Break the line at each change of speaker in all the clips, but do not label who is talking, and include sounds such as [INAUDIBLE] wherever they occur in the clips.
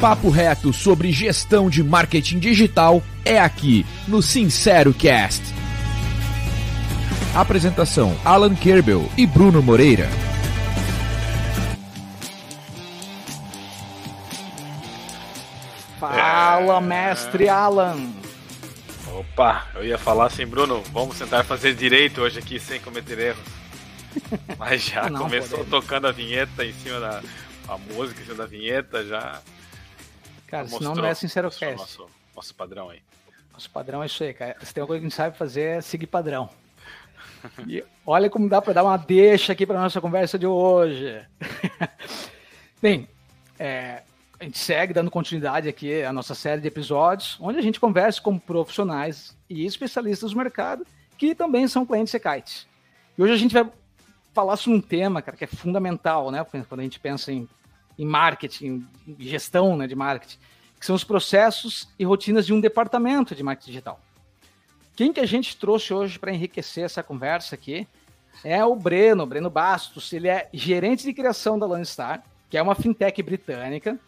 papo reto sobre gestão de marketing digital é aqui no Sincero Cast. Apresentação: Alan Kerbel e Bruno Moreira.
Fala, mestre Alan.
Opa, eu ia falar assim, Bruno, vamos tentar fazer direito hoje aqui sem cometer erros. Mas já [LAUGHS] Não, começou podemos. tocando a vinheta em cima da a música, em cima da vinheta, já.
Cara, senão não é sincero cast.
Nosso, nosso padrão aí.
Nosso padrão é isso aí, cara. Se tem uma coisa que a gente sabe fazer é seguir padrão. E olha como dá para dar uma deixa aqui para nossa conversa de hoje. [LAUGHS] Bem, é, a gente segue dando continuidade aqui à nossa série de episódios, onde a gente conversa com profissionais e especialistas do mercado que também são clientes Secite. E hoje a gente vai falar sobre um tema, cara, que é fundamental, né? Quando a gente pensa em, em marketing, gestão né, de marketing, que são os processos e rotinas de um departamento de marketing digital. Quem que a gente trouxe hoje para enriquecer essa conversa aqui é o Breno, Breno Bastos. Ele é gerente de criação da Lanstar, que é uma fintech britânica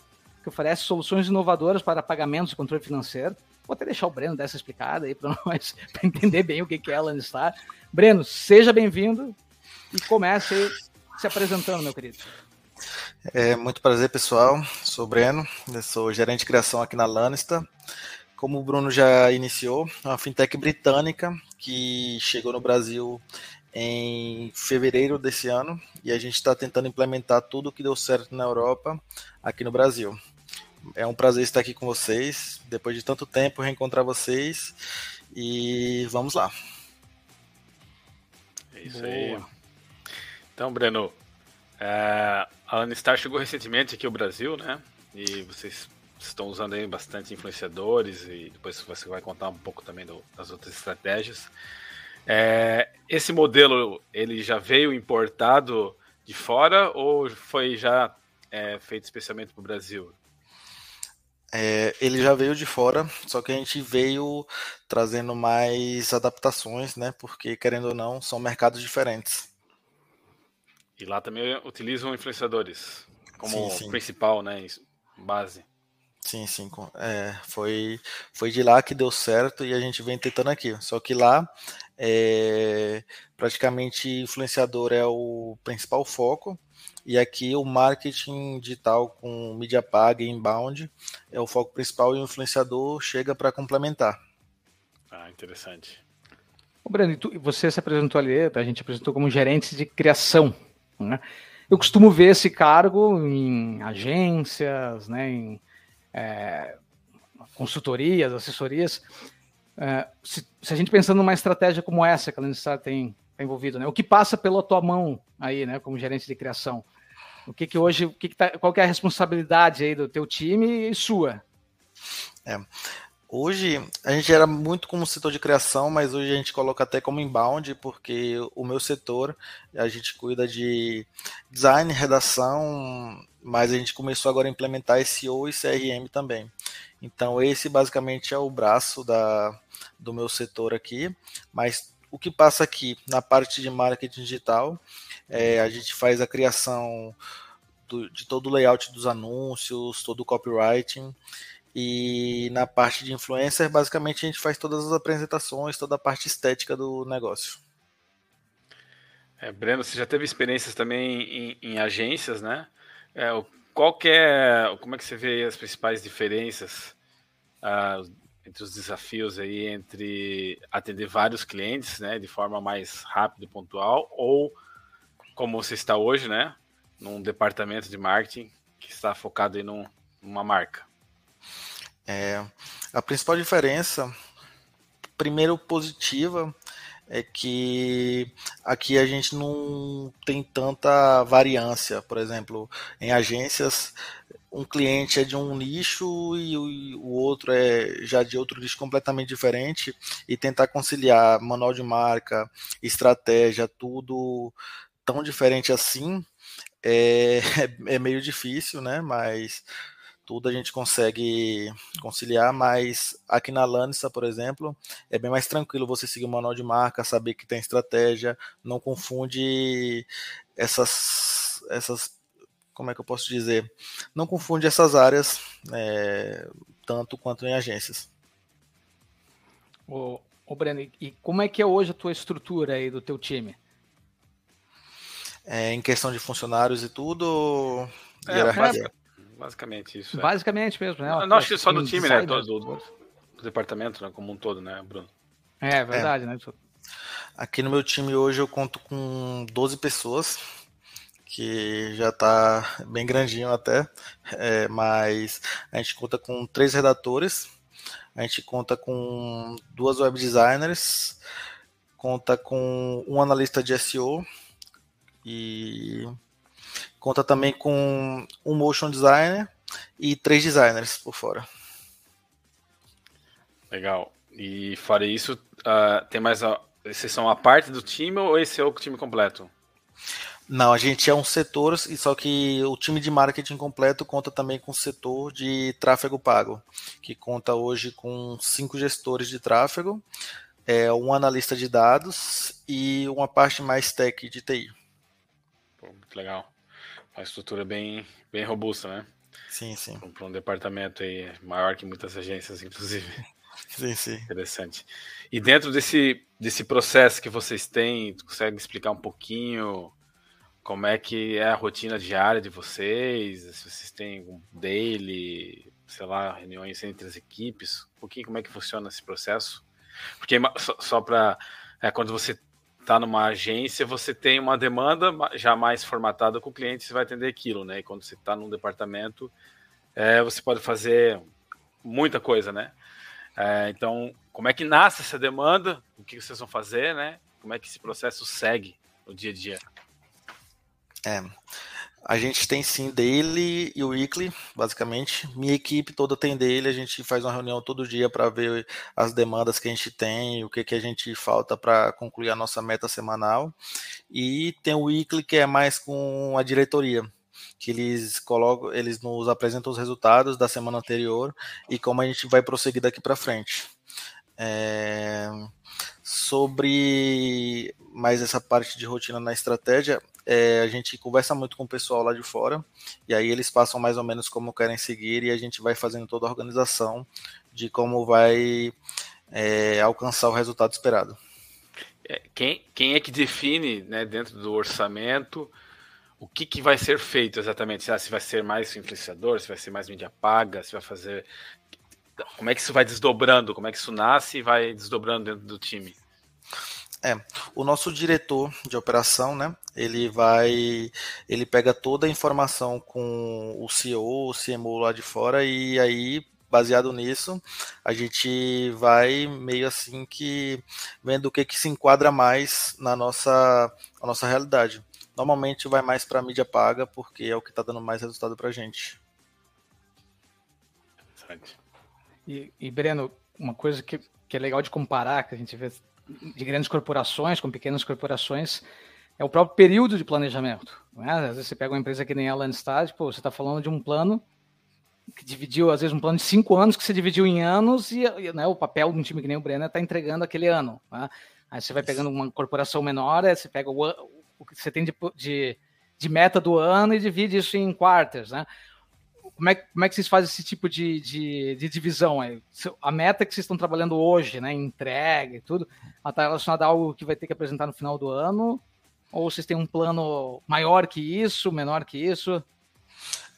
que oferece soluções inovadoras para pagamentos e controle financeiro. Vou até deixar o Breno dessa explicada aí para [LAUGHS] nós, entender bem o que é a Lanstar. Breno, seja bem-vindo e comece se apresentando, meu querido.
É muito prazer, pessoal. Sou o Breno, eu sou gerente de criação aqui na Lanista. Como o Bruno já iniciou, é uma fintech britânica que chegou no Brasil em fevereiro desse ano e a gente está tentando implementar tudo o que deu certo na Europa aqui no Brasil. É um prazer estar aqui com vocês, depois de tanto tempo reencontrar vocês e vamos lá.
É isso Boa. aí. Então, Breno, é, a Anistar chegou recentemente aqui ao Brasil, né? E vocês estão usando aí bastante influenciadores e depois você vai contar um pouco também do, das outras estratégias. É, esse modelo ele já veio importado de fora ou foi já é, feito especialmente para o Brasil?
É, ele já veio de fora, só que a gente veio trazendo mais adaptações, né? Porque querendo ou não, são mercados diferentes.
E lá também utilizam influenciadores como sim, sim. principal, né? Base.
Sim, sim. É, foi, foi de lá que deu certo e a gente vem tentando aqui. Só que lá, é, praticamente, influenciador é o principal foco. E aqui o marketing digital com mídia paga e inbound é o foco principal e o influenciador chega para complementar.
Ah, interessante.
O Breno, você se apresentou ali, a gente apresentou como gerente de criação né? Eu costumo ver esse cargo em agências, né, em é, consultorias, assessorias. É, se, se, a gente pensando numa estratégia como essa que a Landstar tem, tem envolvido, né, o que passa pela tua mão aí, né, como gerente de criação? O que que hoje, o que, que tá, qual que é a responsabilidade aí do teu time e sua?
É, Hoje a gente era muito como setor de criação, mas hoje a gente coloca até como inbound, porque o meu setor a gente cuida de design, redação, mas a gente começou agora a implementar SEO e CRM também. Então esse basicamente é o braço da, do meu setor aqui, mas o que passa aqui na parte de marketing digital, é, a gente faz a criação do, de todo o layout dos anúncios, todo o copywriting e na parte de influencer, basicamente a gente faz todas as apresentações, toda a parte estética do negócio.
É, Breno, você já teve experiências também em, em agências, né? É, qual que é, como é que você vê as principais diferenças ah, entre os desafios aí entre atender vários clientes, né, de forma mais rápida e pontual, ou como você está hoje, né, num departamento de marketing que está focado em numa marca?
É, a principal diferença, primeiro positiva, é que aqui a gente não tem tanta variância. Por exemplo, em agências, um cliente é de um nicho e o, outro é já de outro nicho completamente diferente e tentar conciliar manual de marca, estratégia, tudo tão diferente assim é, [LAUGHS] é meio difícil, né? Mas tudo a gente consegue conciliar, mas aqui na Lanista, por exemplo, é bem mais tranquilo você seguir o manual de marca, saber que tem estratégia, não confunde essas essas como é que eu posso dizer? Não confunde essas áreas é, tanto quanto em agências.
O, o Breno, e como é que é hoje a tua estrutura aí do teu time?
É, em questão de funcionários e tudo, é,
basicamente isso.
É. Basicamente mesmo, né?
Não, não acho que só do time, né? Do, do, do, departamento, né? Como um todo, né, Bruno?
É, verdade, né?
Aqui no meu time hoje eu conto com 12 pessoas, que já está bem grandinho até, é, mas a gente conta com três redatores, a gente conta com duas web designers, conta com um analista de SEO e conta também com um motion designer e três designers por fora.
Legal. E fora isso, uh, tem mais a, vocês são a parte do time ou esse é o time completo?
Não, a gente é um setor, só que o time de marketing completo conta também com o setor de tráfego pago, que conta hoje com cinco gestores de tráfego, é, um analista de dados e uma parte mais tech de TI.
Pô, muito legal. Uma estrutura bem, bem robusta, né?
Sim, sim.
Para um departamento aí maior que muitas agências, inclusive. [LAUGHS]
Sim, sim.
Interessante. E dentro desse, desse processo que vocês têm, consegue explicar um pouquinho como é que é a rotina diária de vocês? Se vocês têm um daily, sei lá, reuniões entre as equipes, um pouquinho como é que funciona esse processo? Porque só, só para é, quando você está numa agência, você tem uma demanda já mais formatada com o cliente, você vai atender aquilo, né? E quando você está num departamento, é, você pode fazer muita coisa, né? É, então, como é que nasce essa demanda? O que vocês vão fazer, né? Como é que esse processo segue no dia a dia?
É, a gente tem sim daily e weekly, basicamente. Minha equipe toda tem daily, a gente faz uma reunião todo dia para ver as demandas que a gente tem, o que, que a gente falta para concluir a nossa meta semanal. E tem o weekly que é mais com a diretoria, que eles colocam, eles nos apresentam os resultados da semana anterior e como a gente vai prosseguir daqui para frente. É, sobre mais essa parte de rotina na estratégia, é, a gente conversa muito com o pessoal lá de fora e aí eles passam mais ou menos como querem seguir e a gente vai fazendo toda a organização de como vai é, alcançar o resultado esperado.
É, quem, quem é que define né, dentro do orçamento o que, que vai ser feito exatamente? Se vai ser mais influenciador, se vai ser mais mídia paga, se vai fazer. Como é que isso vai desdobrando? Como é que isso nasce e vai desdobrando dentro do time?
É, o nosso diretor de operação, né? Ele vai, ele pega toda a informação com o CEO, o CMO lá de fora e aí, baseado nisso, a gente vai meio assim que vendo o que que se enquadra mais na nossa, na nossa realidade normalmente vai mais para mídia paga, porque é o que está dando mais resultado para a gente.
E, e, Breno, uma coisa que, que é legal de comparar, que a gente vê de grandes corporações com pequenas corporações, é o próprio período de planejamento. Né? Às vezes você pega uma empresa que nem a Landstad, pô, você está falando de um plano que dividiu, às vezes, um plano de cinco anos que você dividiu em anos e, né, o papel de um time que nem o Breno está entregando aquele ano. Né? Aí você vai pegando uma corporação menor, você pega o, o que você tem de, de, de, meta do ano e divide isso em quarters, né? Como é, como é que vocês fazem esse tipo de, de, de divisão? A meta que vocês estão trabalhando hoje, né, entrega e tudo, está relacionada a algo que vai ter que apresentar no final do ano? Ou vocês têm um plano maior que isso, menor que isso?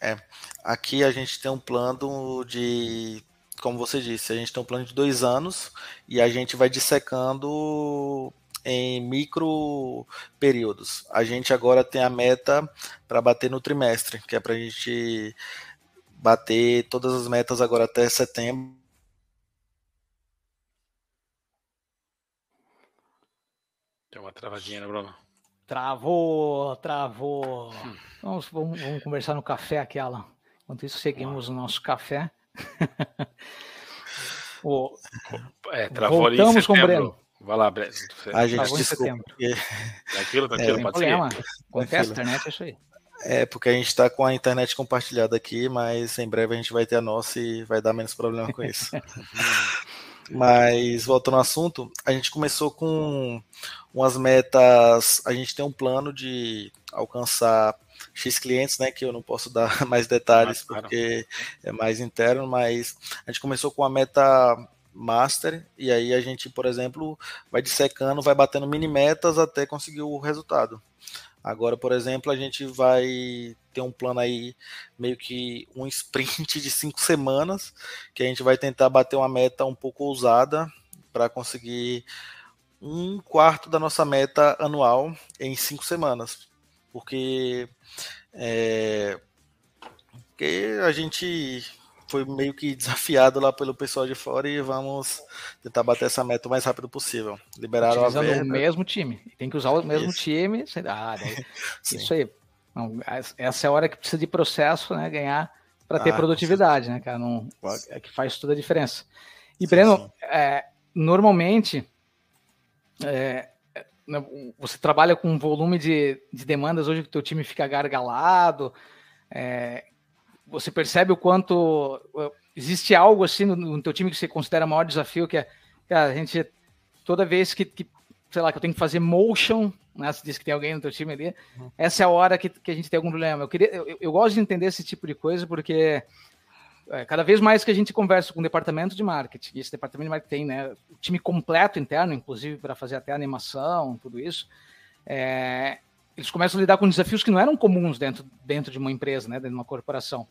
É, aqui a gente tem um plano de, como você disse, a gente tem um plano de dois anos e a gente vai dissecando em micro períodos. A gente agora tem a meta para bater no trimestre, que é para a gente bater todas as metas agora até setembro.
Tem uma travadinha, né, Bruno?
Travou, travou. Hum. Vamos, vamos, vamos, conversar no café aquela. Enquanto isso, seguimos o nosso café. [LAUGHS]
o, é, travou Voltamos com o Breno. Vai lá, Breno. [LAUGHS]
A gente desculpa. Porque...
Tranquilo, tranquilo, é, pode problema.
ser. Acontece, internet é isso aí.
É, porque a gente está com a internet compartilhada aqui, mas em breve a gente vai ter a nossa e vai dar menos problema com isso. [LAUGHS] mas voltando ao assunto, a gente começou com umas metas. A gente tem um plano de alcançar X clientes, né, que eu não posso dar [LAUGHS] mais detalhes porque é mais interno, mas a gente começou com a meta master e aí a gente, por exemplo, vai dissecando, vai batendo mini metas até conseguir o resultado. Agora, por exemplo, a gente vai ter um plano aí, meio que um sprint de cinco semanas, que a gente vai tentar bater uma meta um pouco ousada para conseguir um quarto da nossa meta anual em cinco semanas. Porque, é, porque a gente foi meio que desafiado lá pelo pessoal de fora e vamos tentar bater essa meta o mais rápido possível. Liberaram
Utilizando a verba. o mesmo time. Tem que usar o mesmo isso. time. Ah, [LAUGHS] isso aí. essa é a hora que precisa de processo, né? Ganhar para ter ah, produtividade, né, cara? Não, é que faz toda a diferença. E, sim, Breno, sim. É, normalmente é, né, você trabalha com um volume de, de demandas hoje que o teu time fica gargalado. É, você percebe o quanto existe algo assim no, no teu time que você considera maior desafio, que é, cara, a gente toda vez que, que, sei lá, que eu tenho que fazer motion, né, você disse que tem alguém no teu time ali, uhum. essa é a hora que, que a gente tem algum problema. Eu, queria, eu, eu gosto de entender esse tipo de coisa porque é, cada vez mais que a gente conversa com o departamento de marketing, esse departamento de marketing tem né, o time completo interno, inclusive para fazer até animação, tudo isso, é, eles começam a lidar com desafios que não eram comuns dentro, dentro de uma empresa, né, dentro de uma corporação.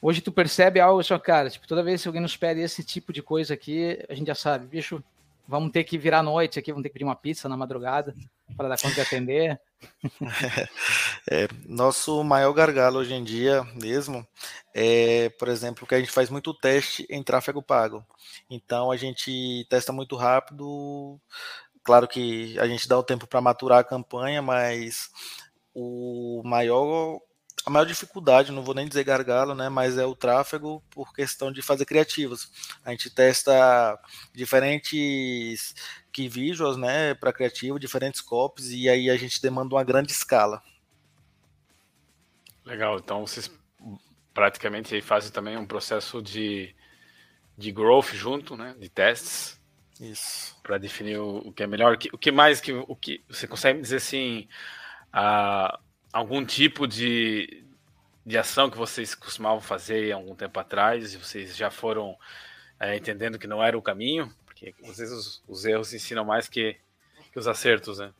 Hoje tu percebe algo assim, cara, tipo, toda vez que alguém nos pede esse tipo de coisa aqui, a gente já sabe, bicho, vamos ter que virar noite aqui, vamos ter que pedir uma pizza na madrugada para dar conta de atender. [LAUGHS]
É, nosso maior gargalo hoje em dia mesmo é, por exemplo, que a gente faz muito teste em tráfego pago. Então a gente testa muito rápido. Claro que a gente dá o tempo para maturar a campanha, mas o maior a maior dificuldade, não vou nem dizer gargalo, né, mas é o tráfego por questão de fazer criativos. A gente testa diferentes key visuals, né, para criativo, diferentes copies e aí a gente demanda uma grande escala.
Legal, então vocês praticamente fazem também um processo de, de growth junto, né, de testes.
Isso.
Para definir o, o, que é melhor, o que, o que mais que o que você consegue dizer assim, a algum tipo de, de ação que vocês costumavam fazer há algum tempo atrás e vocês já foram é, entendendo que não era o caminho? Porque às vezes os, os erros ensinam mais que, que os acertos, né?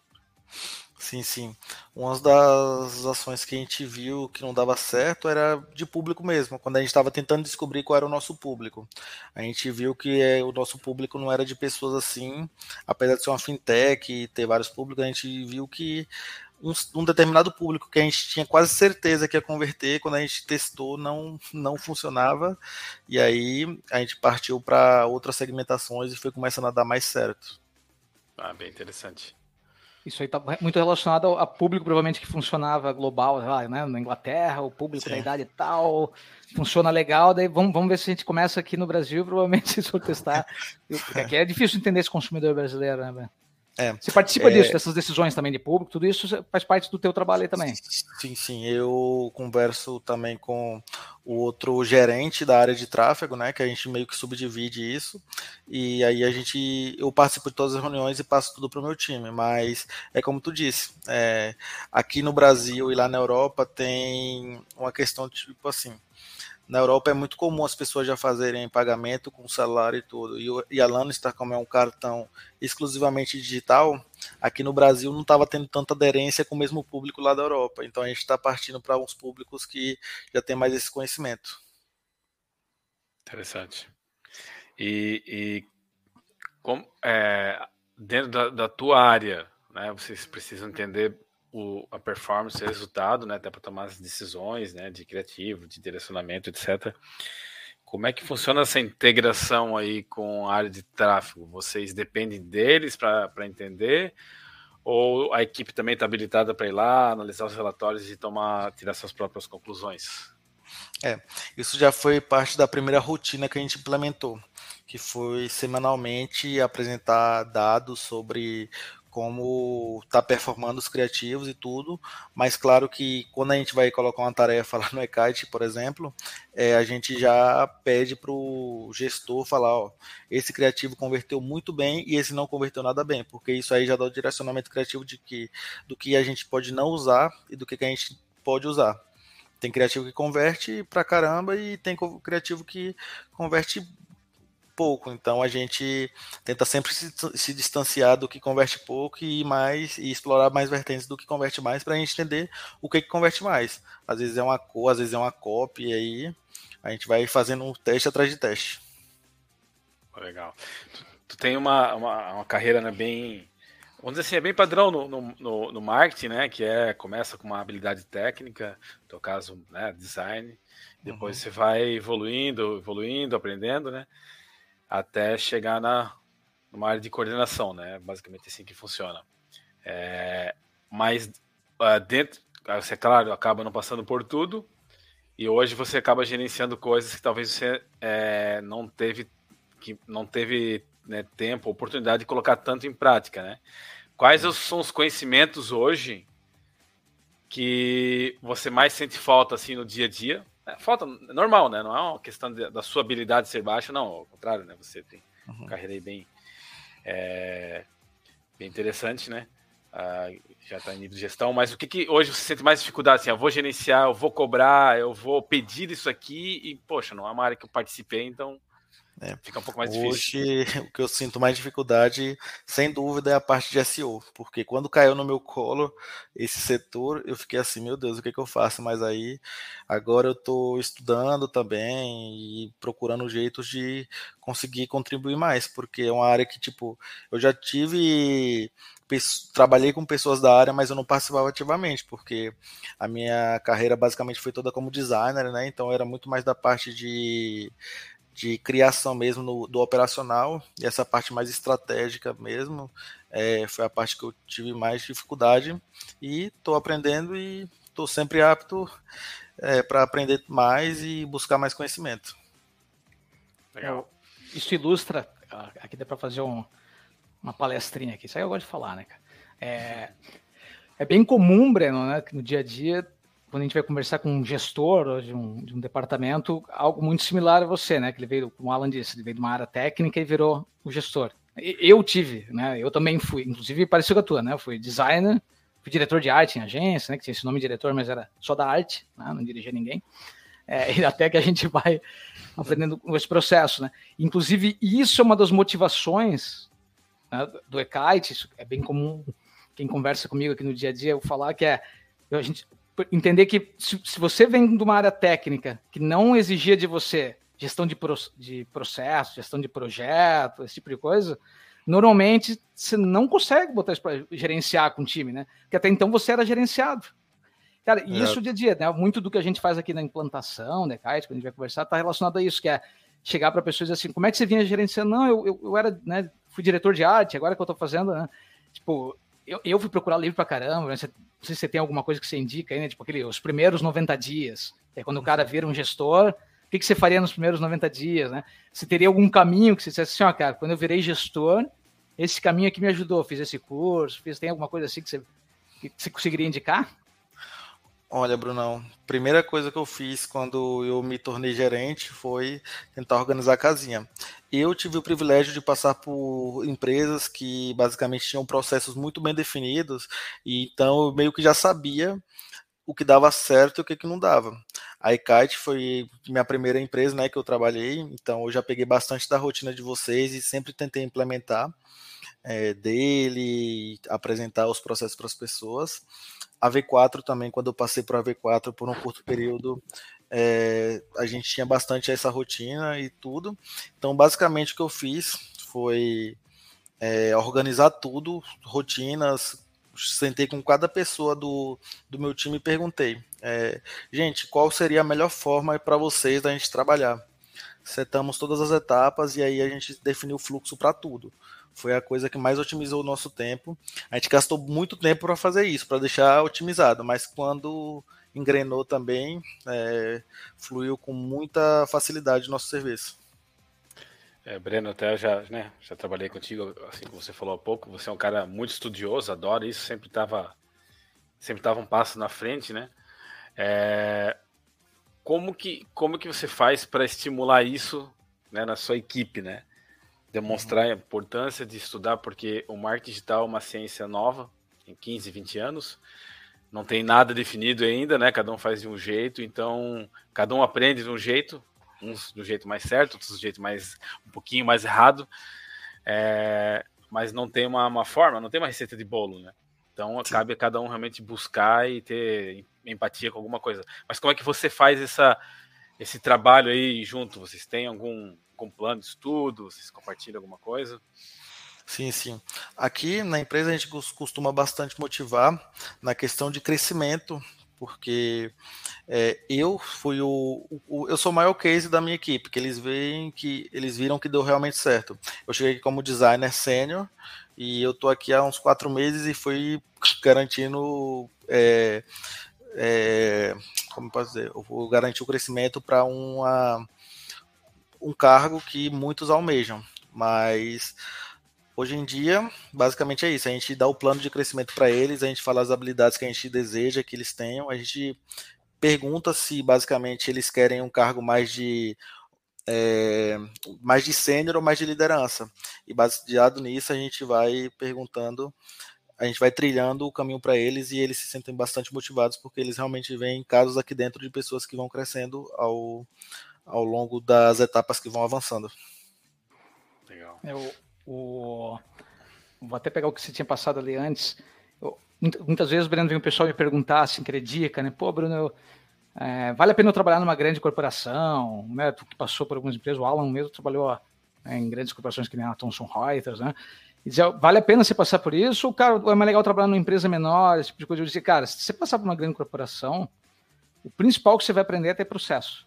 Sim, sim. Uma das ações que a gente viu que não dava certo era de público mesmo, quando a gente estava tentando descobrir qual era o nosso público. A gente viu que é, o nosso público não era de pessoas assim, apesar de ser uma fintech e ter vários públicos, a gente viu que um, um, determinado público que a gente tinha quase certeza que ia converter, quando a gente testou, não, não funcionava. E aí a gente partiu para outras segmentações e foi começando a dar mais certo.
Ah, bem interessante.
Isso aí está muito relacionado ao público, provavelmente, que funcionava global, lá, né? Na Inglaterra, o público Sim. da idade tal, funciona legal, daí vamos, vamos ver se a gente começa aqui no Brasil, [LAUGHS] provavelmente se for testar. Porque é difícil entender esse consumidor brasileiro, né? É, Você participa é, disso, dessas decisões também de público, tudo isso faz parte do teu trabalho aí também.
Sim, sim. Eu converso também com o outro gerente da área de tráfego, né? Que a gente meio que subdivide isso. E aí a gente. Eu participo de todas as reuniões e passo tudo para o meu time. Mas é como tu disse, é, aqui no Brasil e lá na Europa tem uma questão tipo assim na Europa é muito comum as pessoas já fazerem pagamento com celular e tudo. E, e a Lannistar, como é um cartão exclusivamente digital, aqui no Brasil não estava tendo tanta aderência com o mesmo público lá da Europa. Então a gente está partindo para uns públicos que já tem mais esse conhecimento.
Interessante. E, e como, é, dentro da, da tua área, né, vocês precisam entender o, a performance, o resultado, né, até para tomar as decisões, né, de criativo, de direcionamento, etc. Como é que funciona essa integração aí com a área de tráfego? Vocês dependem deles para entender? Ou a equipe também está habilitada para ir lá, analisar os relatórios e tomar, tirar suas próprias conclusões?
É, isso já foi parte da primeira rotina que a gente implementou, que foi semanalmente apresentar dados sobre como está performando os criativos e tudo, mas claro que quando a gente vai colocar uma tarefa [LAUGHS] lá no eKite, por exemplo, é, a gente já pede para o gestor falar, ó, esse criativo converteu muito bem e esse não converteu nada bem, porque isso aí já dá o direcionamento criativo de que do que a gente pode não usar e do que, que a gente pode usar. Tem criativo que converte pra caramba e tem criativo que converte pouco. Então a gente tenta sempre se, se, distanciar do que converte pouco e mais e explorar mais vertentes do que converte mais para a gente entender o que, que converte mais. Às vezes é uma cor, às vezes é uma cópia e aí a gente vai fazendo um teste atrás de teste.
Legal. Tu, tu tem uma, uma, uma carreira né, bem vamos dizer assim, é bem padrão no, no, no, marketing, né? Que é começa com uma habilidade técnica, no teu caso, né, design, depois uhum. você vai evoluindo, evoluindo, aprendendo, né? Até chegar na numa área de coordenação, né? Basicamente assim que funciona. É, mas uh, dentro, você claro acaba não passando por tudo e hoje você acaba gerenciando coisas que talvez você é, não teve que não teve né, tempo, oportunidade de colocar tanto em prática, né? Quais são os conhecimentos hoje que você mais sente falta assim no dia a dia? É, falta normal, né? Não é uma questão de, da sua habilidade ser baixa, não. Ao contrário, né? Você tem uhum. uma carreira aí bem, é, bem interessante, né? Ah, já está em nível de gestão, mas o que, que hoje você sente mais dificuldade? Assim, eu vou gerenciar, eu vou cobrar, eu vou pedir isso aqui e, poxa, não é uma área que eu participei, então
é. Fica um pouco mais Hoje, difícil. o que eu sinto mais dificuldade, sem dúvida, é a parte de SEO, porque quando caiu no meu colo esse setor, eu fiquei assim, meu Deus, o que, é que eu faço? Mas aí, agora eu estou estudando também e procurando jeitos de conseguir contribuir mais, porque é uma área que, tipo, eu já tive trabalhei com pessoas da área, mas eu não participava ativamente, porque a minha carreira basicamente foi toda como designer, né? Então era muito mais da parte de de criação mesmo no, do operacional e essa parte mais estratégica mesmo é, foi a parte que eu tive mais dificuldade e estou aprendendo e estou sempre apto é, para aprender mais e buscar mais conhecimento.
Legal. Isso ilustra, aqui dá para fazer um, uma palestrinha aqui, isso aí eu gosto de falar, né, cara? É, é bem comum, Breno, né, que no dia a dia quando a gente vai conversar com um gestor de um, de um departamento, algo muito similar a você, né? Que ele veio, como o Alan disse, ele veio de uma área técnica e virou o gestor. Eu tive, né? Eu também fui, inclusive parecido com a tua, né? Eu fui designer, fui diretor de arte em agência, né? Que tinha esse nome de diretor, mas era só da arte, né? não dirigia ninguém. É, [LAUGHS] e até que a gente vai aprendendo com esse processo, né? Inclusive, isso é uma das motivações né, do Ekite, isso é bem comum quem conversa comigo aqui no dia a dia, eu falar que é a gente entender que se, se, você vem de uma área técnica que não exigia de você gestão de, pro, de processo, gestão de projeto, esse tipo de coisa, normalmente você não consegue botar isso para gerenciar com o time, né? Porque até então você era gerenciado. Cara, e é. isso dia a dia, né? Muito do que a gente faz aqui na implantação, né, Kite, quando a gente vai conversar, está relacionado a isso, que é chegar para pessoas e dizer assim, como é que você vinha gerenciando? Não, eu, eu, eu era, né, fui diretor de arte, agora que eu estou fazendo, né? Tipo, eu, eu fui procurar livro pra caramba, né? Não sei se você tem alguma coisa que você indica aí, né? Tipo aquele, os primeiros 90 dias. É quando o cara vira um gestor, o que, que você faria nos primeiros 90 dias, né? Você teria algum caminho que você dissesse assim, ó, cara, quando eu virei gestor, esse caminho aqui me ajudou, fiz esse curso, fiz, tem alguma coisa assim que você, que você conseguiria indicar?
Olha, Brunão, primeira coisa que eu fiz quando eu me tornei gerente foi tentar organizar a casinha. Eu tive o privilégio de passar por empresas que basicamente tinham processos muito bem definidos, e então eu meio que já sabia o que dava certo e o que, que não dava. A eKite foi minha primeira empresa né, que eu trabalhei, então eu já peguei bastante da rotina de vocês e sempre tentei implementar é, dele, apresentar os processos para as pessoas. A V4 também, quando eu passei para a V4 por um curto período, é, a gente tinha bastante essa rotina e tudo. Então, basicamente, o que eu fiz foi é, organizar tudo, rotinas. Sentei com cada pessoa do, do meu time e perguntei: é, gente, qual seria a melhor forma para vocês da gente trabalhar? Setamos todas as etapas e aí a gente definiu o fluxo para tudo foi a coisa que mais otimizou o nosso tempo. A gente gastou muito tempo para fazer isso, para deixar otimizado, mas quando engrenou também, é, fluiu com muita facilidade o nosso serviço.
É, Breno, até já, né, já trabalhei contigo, assim como você falou há pouco, você é um cara muito estudioso, adora isso, sempre estava sempre tava um passo na frente, né? É, como que como que você faz para estimular isso né, na sua equipe, né? Demonstrar a importância de estudar, porque o marketing digital é uma ciência nova, em 15, 20 anos. não tem nada definido ainda, né? Cada um faz de um jeito, então cada um aprende de um jeito, uns do jeito mais certo, outros do jeito mais um pouquinho mais errado, é, mas não tem uma, uma, forma, não tem uma receita de bolo, né? Então Sim. cabe a cada um realmente buscar e ter empatia com alguma coisa. Mas como é que você faz essa, esse trabalho aí junto? Vocês têm algum, algum plano de estudo? Vocês compartilham alguma coisa?
Sim, sim. Aqui na empresa a gente costuma bastante motivar na questão de crescimento, porque é, eu fui o, o, eu sou o maior case da minha equipe, que eles veem que eles viram que deu realmente certo. Eu cheguei como designer sênior e eu tô aqui há uns quatro meses e fui garantindo é, é, como posso dizer, eu vou garantir o crescimento para um cargo que muitos almejam, mas Hoje em dia, basicamente é isso. A gente dá o plano de crescimento para eles, a gente fala as habilidades que a gente deseja que eles tenham, a gente pergunta se basicamente eles querem um cargo mais de é, mais de sênior ou mais de liderança. E baseado nisso, a gente vai perguntando, a gente vai trilhando o caminho para eles e eles se sentem bastante motivados porque eles realmente veem casos aqui dentro de pessoas que vão crescendo ao, ao longo das etapas que vão avançando.
Legal. Eu, o... Vou até pegar o que você tinha passado ali antes. Eu, muitas vezes, Breno, vem o pessoal me perguntar, assim, querer dica, né? Pô, Bruno, eu, é, vale a pena eu trabalhar numa grande corporação, né? Tu que passou por algumas empresas, o Alan mesmo trabalhou né, em grandes corporações que nem a Thomson Reuters, né? E dizer, vale a pena você passar por isso? Ou, cara, é mais legal trabalhar numa empresa menor, esse tipo de coisa? Eu disse, cara, se você passar por uma grande corporação, o principal que você vai aprender é ter processo.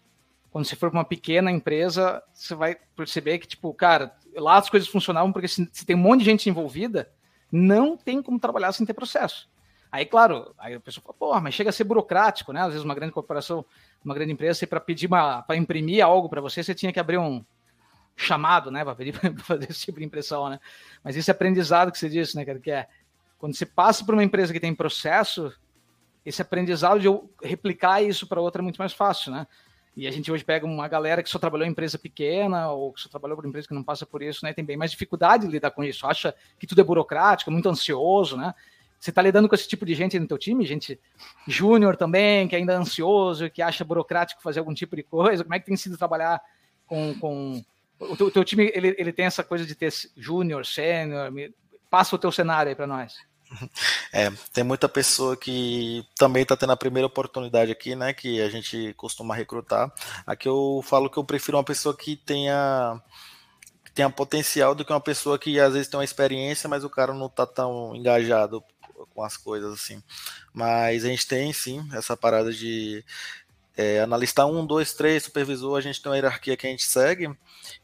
Quando você for para uma pequena empresa, você vai perceber que, tipo, cara, lá as coisas funcionavam porque se, se, tem um monte de gente envolvida, não tem como trabalhar sem ter processo. Aí, claro, aí a pessoa fala, pô, mas chega a ser burocrático, né? Às vezes uma grande corporação, uma grande empresa, para pedir para imprimir algo para você, você tinha que abrir um chamado, né, para [LAUGHS] fazer esse tipo de impressão, né? Mas esse aprendizado que você disse, né, que é quando você passa por uma empresa que tem processo, esse aprendizado de eu replicar isso para outra é muito mais fácil, né? E a gente hoje pega uma galera que só trabalhou em empresa pequena ou que só trabalhou por empresa que não passa por isso, né? Tem bem mais dificuldade de lidar com isso. Acha que tudo é burocrático, muito ansioso, né? Você está lidando com esse tipo de gente no teu time, gente júnior também, que ainda é ansioso, que acha burocrático fazer algum tipo de coisa. Como é que tem sido trabalhar com, com... o teu, teu time? Ele, ele tem essa coisa de ter júnior, sênior. Passa o teu cenário aí para nós.
É, tem muita pessoa que também está tendo a primeira oportunidade aqui, né? Que a gente costuma recrutar. Aqui eu falo que eu prefiro uma pessoa que tenha que tenha potencial do que uma pessoa que às vezes tem uma experiência, mas o cara não está tão engajado com as coisas assim. Mas a gente tem sim essa parada de é, analista 1, 2, 3, supervisor, a gente tem uma hierarquia que a gente segue.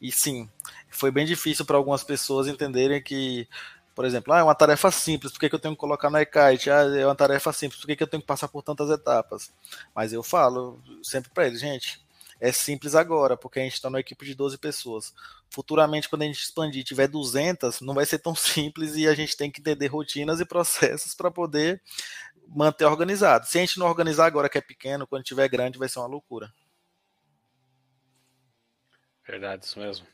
E sim, foi bem difícil para algumas pessoas entenderem que por exemplo, ah, é uma tarefa simples, por que, que eu tenho que colocar no e-kite? Ah, é uma tarefa simples, por que, que eu tenho que passar por tantas etapas? Mas eu falo sempre para eles, gente, é simples agora, porque a gente está numa equipe de 12 pessoas. Futuramente, quando a gente expandir tiver 200, não vai ser tão [LAUGHS] simples e a gente tem que entender rotinas e processos para poder manter organizado. Se a gente não organizar agora que é pequeno, quando tiver grande vai ser uma loucura.
Verdade, isso mesmo.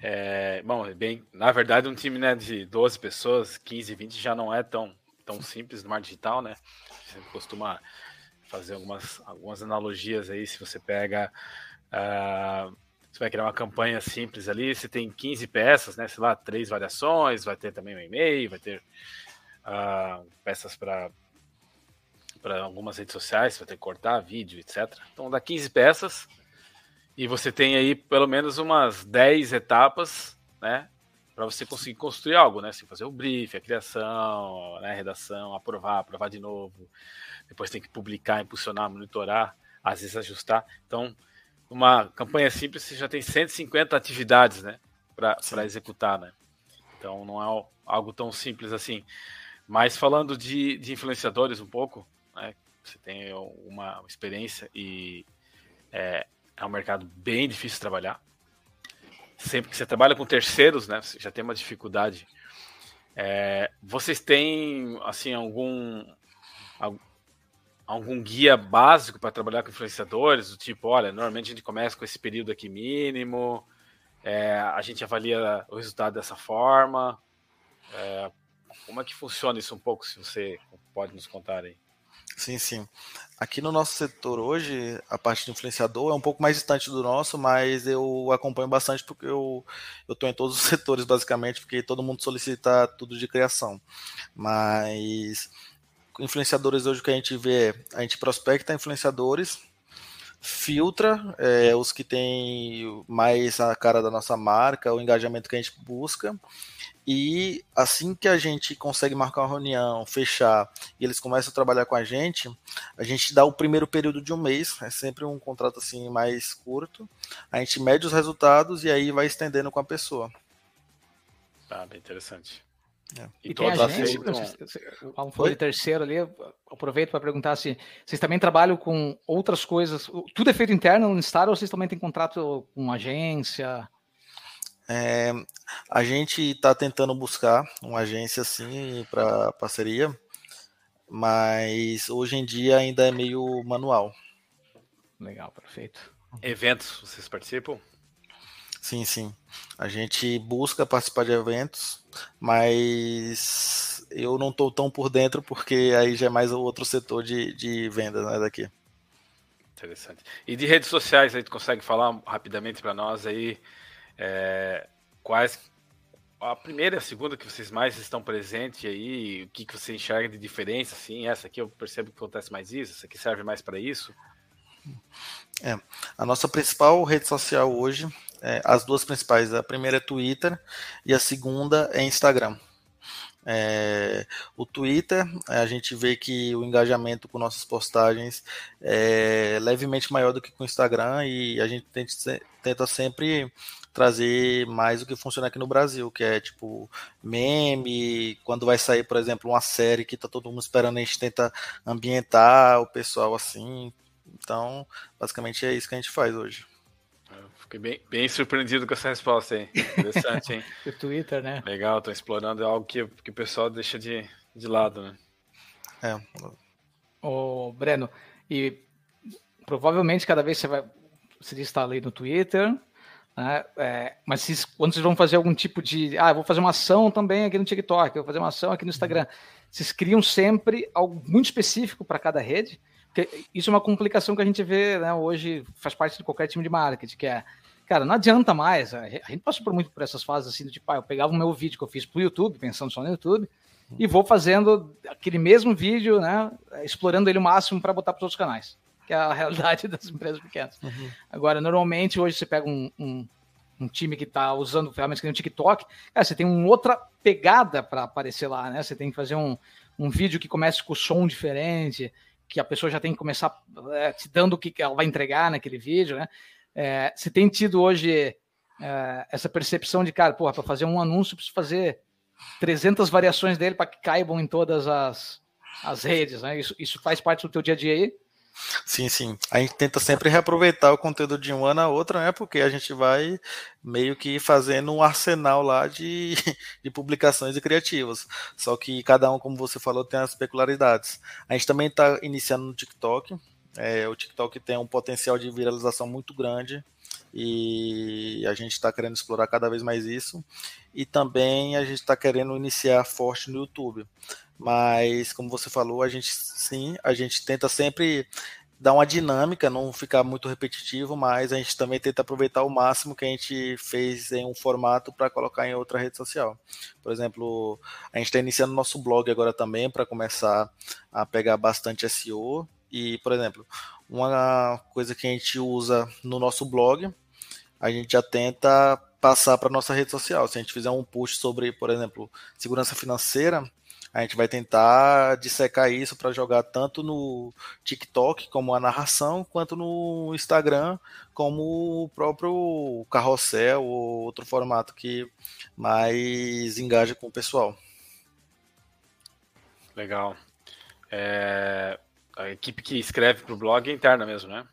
É, bom, é bem, na verdade, um time né, de 12 pessoas, 15, 20 já não é tão, tão simples no mar digital, né? Você costuma fazer algumas, algumas analogias aí. Se você pega. Uh, você vai criar uma campanha simples ali, você tem 15 peças, né? Sei lá, três variações, vai ter também um e-mail, vai ter uh, peças para para algumas redes sociais, você vai ter que cortar vídeo, etc. Então dá 15 peças e você tem aí pelo menos umas 10 etapas, né? Para você conseguir construir algo, né? Assim, fazer o brief, a criação, né? a redação, aprovar, aprovar de novo. Depois tem que publicar, impulsionar, monitorar, às vezes ajustar. Então, uma campanha simples você já tem 150 atividades, né? Para executar, né? Então, não é algo tão simples assim. Mas falando de, de influenciadores um pouco, né? Você tem uma experiência e é, é um mercado bem difícil de trabalhar. Sempre que você trabalha com terceiros, né, você já tem uma dificuldade. É, vocês têm assim algum algum guia básico para trabalhar com influenciadores? Do tipo, olha, normalmente a gente começa com esse período aqui mínimo, é, a gente avalia o resultado dessa forma. É, como é que funciona isso um pouco, se você pode nos contar aí?
Sim, sim. Aqui no nosso setor hoje, a parte de influenciador é um pouco mais distante do nosso, mas eu acompanho bastante porque eu estou em todos os [LAUGHS] setores, basicamente, porque todo mundo solicita tudo de criação. Mas influenciadores hoje que a gente vê é, a gente prospecta influenciadores, filtra é, os que têm mais a cara da nossa marca, o engajamento que a gente busca, e assim que a gente consegue marcar uma reunião, fechar, e eles começam a trabalhar com a gente, a gente dá o primeiro período de um mês, é sempre um contrato assim mais curto. A gente mede os resultados e aí vai estendendo com a pessoa.
Tá, bem interessante.
É. E, e tem agência, então... falou de terceiro ali, aproveito para perguntar se vocês também trabalham com outras coisas, tudo é feito interno no Star ou vocês também têm contrato com agência?
É, a gente está tentando buscar uma agência assim para parceria, mas hoje em dia ainda é meio manual.
Legal, perfeito.
Eventos, vocês participam?
Sim, sim. A gente busca participar de eventos, mas eu não estou tão por dentro porque aí já é mais o outro setor de, de venda né, daqui.
Interessante. E de redes sociais aí, tu consegue falar rapidamente para nós aí é, quais a primeira e a segunda que vocês mais estão presentes aí, o que, que você enxerga de diferença, assim, essa aqui eu percebo que acontece mais isso, essa aqui serve mais para isso?
É, a nossa principal rede social hoje, é, as duas principais, a primeira é Twitter e a segunda é Instagram. É, o Twitter, a gente vê que o engajamento com nossas postagens é levemente maior do que com o Instagram e a gente tenta sempre trazer mais o que funciona aqui no Brasil, que é tipo meme, quando vai sair, por exemplo, uma série que tá todo mundo esperando, a gente tenta ambientar o pessoal assim. Então, basicamente é isso que a gente faz hoje.
Fiquei bem, bem surpreendido com essa resposta aí. Interessante, hein? [LAUGHS]
o Twitter, né?
Legal, tô explorando algo que, que o pessoal deixa de, de lado, né?
É. Ô, Breno, e provavelmente cada vez você vai. Você está ali no Twitter, né? É, mas se, quando vocês vão fazer algum tipo de. Ah, vou fazer uma ação também aqui no TikTok, vou fazer uma ação aqui no Instagram. Vocês criam sempre algo muito específico para cada rede. Isso é uma complicação que a gente vê né, hoje, faz parte de qualquer time de marketing, que é, cara, não adianta mais. A gente passou por muito por essas fases assim, do tipo, ah, eu pegava o meu vídeo que eu fiz para o YouTube, pensando só no YouTube, e vou fazendo aquele mesmo vídeo, né, explorando ele o máximo para botar para os outros canais que é a [LAUGHS] realidade das empresas pequenas. Uhum. Agora, normalmente, hoje você pega um, um, um time que está usando ferramentas que nem o TikTok, cara, você tem uma outra pegada para aparecer lá, né? Você tem que fazer um, um vídeo que comece com som diferente, que a pessoa já tem que começar é, te dando o que ela vai entregar naquele vídeo, né? É, você tem tido hoje é, essa percepção de, cara, porra, para fazer um anúncio, preciso fazer 300 variações dele para que caibam em todas as, as redes, né? Isso, isso faz parte do teu dia a dia aí?
Sim, sim. A gente tenta sempre reaproveitar o conteúdo de um ano a outro, né? Porque a gente vai meio que fazendo um arsenal lá de, [LAUGHS] de publicações e criativas. Só que cada um, como você falou, tem as peculiaridades. A gente também está iniciando no TikTok. É, o TikTok tem um potencial de viralização muito grande e a gente está querendo explorar cada vez mais isso. E também a gente está querendo iniciar forte no YouTube. Mas, como você falou, a gente sim, a gente tenta sempre dar uma dinâmica, não ficar muito repetitivo, mas a gente também tenta aproveitar o máximo que a gente fez em um formato para colocar em outra rede social. Por exemplo, a gente está iniciando nosso blog agora também para começar a pegar bastante SEO. E, por exemplo, uma coisa que a gente usa no nosso blog, a gente já tenta passar para nossa rede social. Se a gente fizer um post sobre, por exemplo, segurança financeira, a gente vai tentar dissecar isso para jogar tanto no TikTok como a narração, quanto no Instagram como o próprio carrossel ou outro formato que mais engaja com o pessoal.
Legal. É, a equipe que escreve para o blog é interna mesmo, né?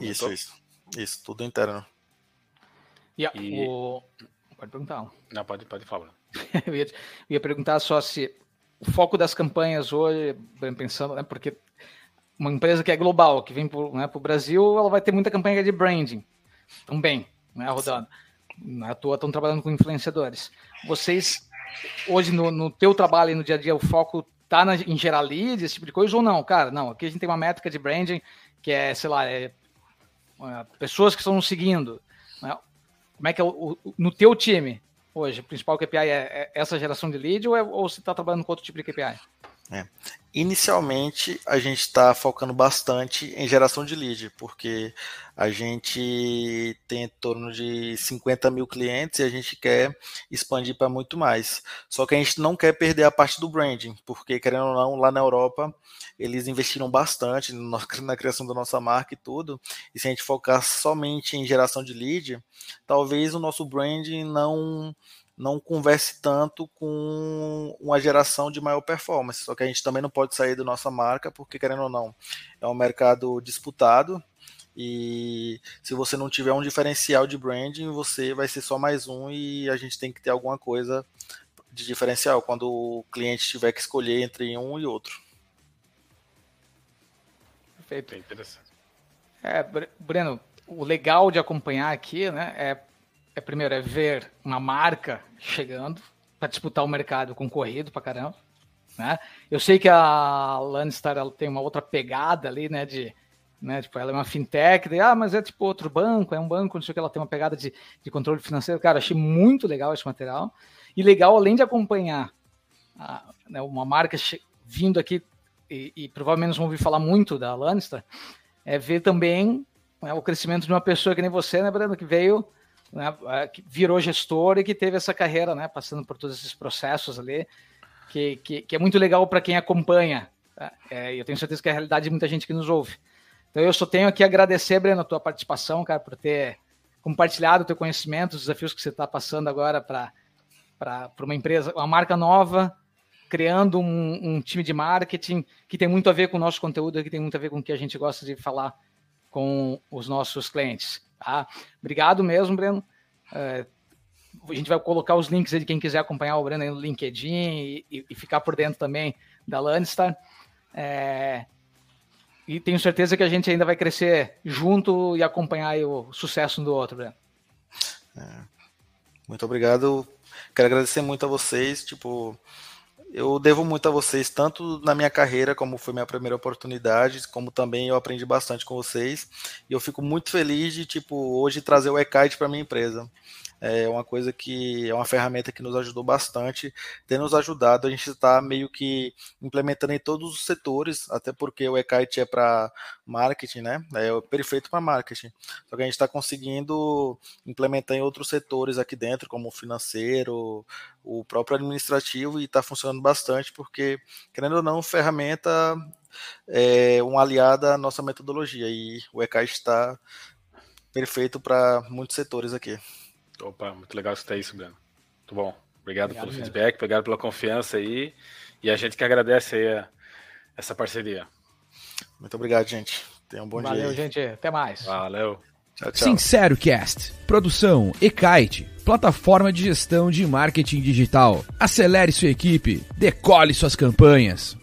Isso, isso. Isso, tudo interno.
E, e... O... Pode perguntar.
Não, pode, pode falar. [LAUGHS]
eu, ia, eu ia perguntar só se o foco das campanhas hoje, pensando, né, porque uma empresa que é global, que vem para né, o Brasil, ela vai ter muita campanha de branding também, né, rodando. Na é toa estão trabalhando com influenciadores. Vocês, hoje, no, no teu trabalho e no dia a dia, o foco tá na, em gerar leads, esse tipo de coisa, ou não? Cara, não, aqui a gente tem uma métrica de branding que é, sei lá, é, é pessoas que estão nos seguindo. Né? Como é que é o, o, no teu time hoje, o principal KPI é, é essa geração de lead ou, é, ou você está trabalhando com outro tipo de KPI?
É. Inicialmente, a gente está focando bastante em geração de lead, porque a gente tem em torno de 50 mil clientes e a gente quer expandir para muito mais. Só que a gente não quer perder a parte do branding, porque, querendo ou não, lá na Europa, eles investiram bastante [LAUGHS] na criação da nossa marca e tudo. E se a gente focar somente em geração de lead, talvez o nosso branding não não converse tanto com uma geração de maior performance. Só que a gente também não pode sair da nossa marca, porque, querendo ou não, é um mercado disputado. E se você não tiver um diferencial de branding, você vai ser só mais um e a gente tem que ter alguma coisa de diferencial quando o cliente tiver que escolher entre um e outro.
Perfeito. interessante. É, Breno, o legal de acompanhar aqui, né, é é primeiro é ver uma marca chegando para disputar o mercado concorrido para caramba. Né? Eu sei que a Landstar ela tem uma outra pegada ali, né? De, né, tipo, ela é uma fintech, de, ah, mas é tipo outro banco, é um banco, não sei o que, ela tem uma pegada de, de controle financeiro. Cara, achei muito legal esse material. E legal, além de acompanhar a, né, uma marca vindo aqui, e, e, provavelmente vão ouvir falar muito da Landstar, é ver também né, o crescimento de uma pessoa que nem você, né, Brando, que veio né, é, que virou gestor e que teve essa carreira, né, passando por todos esses processos ali, que, que, que é muito legal para quem acompanha. Tá? É, eu tenho certeza que é a realidade de muita gente que nos ouve. Então eu só tenho aqui agradecer, Breno, a tua participação, cara, por ter compartilhado o teu conhecimento, os desafios que você está passando agora para uma empresa, uma marca nova, criando um, um, time de marketing que tem muito a ver com o nosso conteúdo, que tem muito a ver com o que a gente gosta de falar com os nossos clientes. Tá? Obrigado mesmo, Breno. É, a gente vai colocar os links aí de quem quiser acompanhar o Breno no LinkedIn e, e, e ficar por dentro também da Landstar. É, e tenho certeza que a gente ainda vai crescer junto e acompanhar o sucesso um do outro, Breno.
É, muito obrigado. Quero agradecer muito a vocês. Tipo, eu devo muito a vocês, tanto na minha carreira, como foi minha primeira oportunidade, como também eu aprendi bastante com vocês. E eu fico muito feliz de, tipo, hoje trazer o eKite para minha empresa é uma coisa que é uma ferramenta que nos ajudou bastante, tem nos ajudado. A gente está meio que implementando em todos os setores, até porque o eKite é para marketing, né? É perfeito para marketing. Só que a gente está conseguindo implementar em outros setores aqui dentro, como o financeiro, o próprio administrativo, e está funcionando bastante, porque, querendo ou não, ferramenta é um aliado à nossa metodologia, e o eKite está perfeito para muitos setores aqui.
Opa, muito legal escutar isso, Breno. Muito bom. Obrigado, obrigado pelo mesmo. feedback, obrigado pela confiança aí. E a gente que agradece aí a, essa parceria.
Muito obrigado, gente. Tenha um bom
Valeu, dia.
Valeu,
gente. Até mais.
Valeu.
Tchau, tchau. Sincero Cast. Produção Ekite. Plataforma de gestão de marketing digital. Acelere sua equipe. Decole suas campanhas.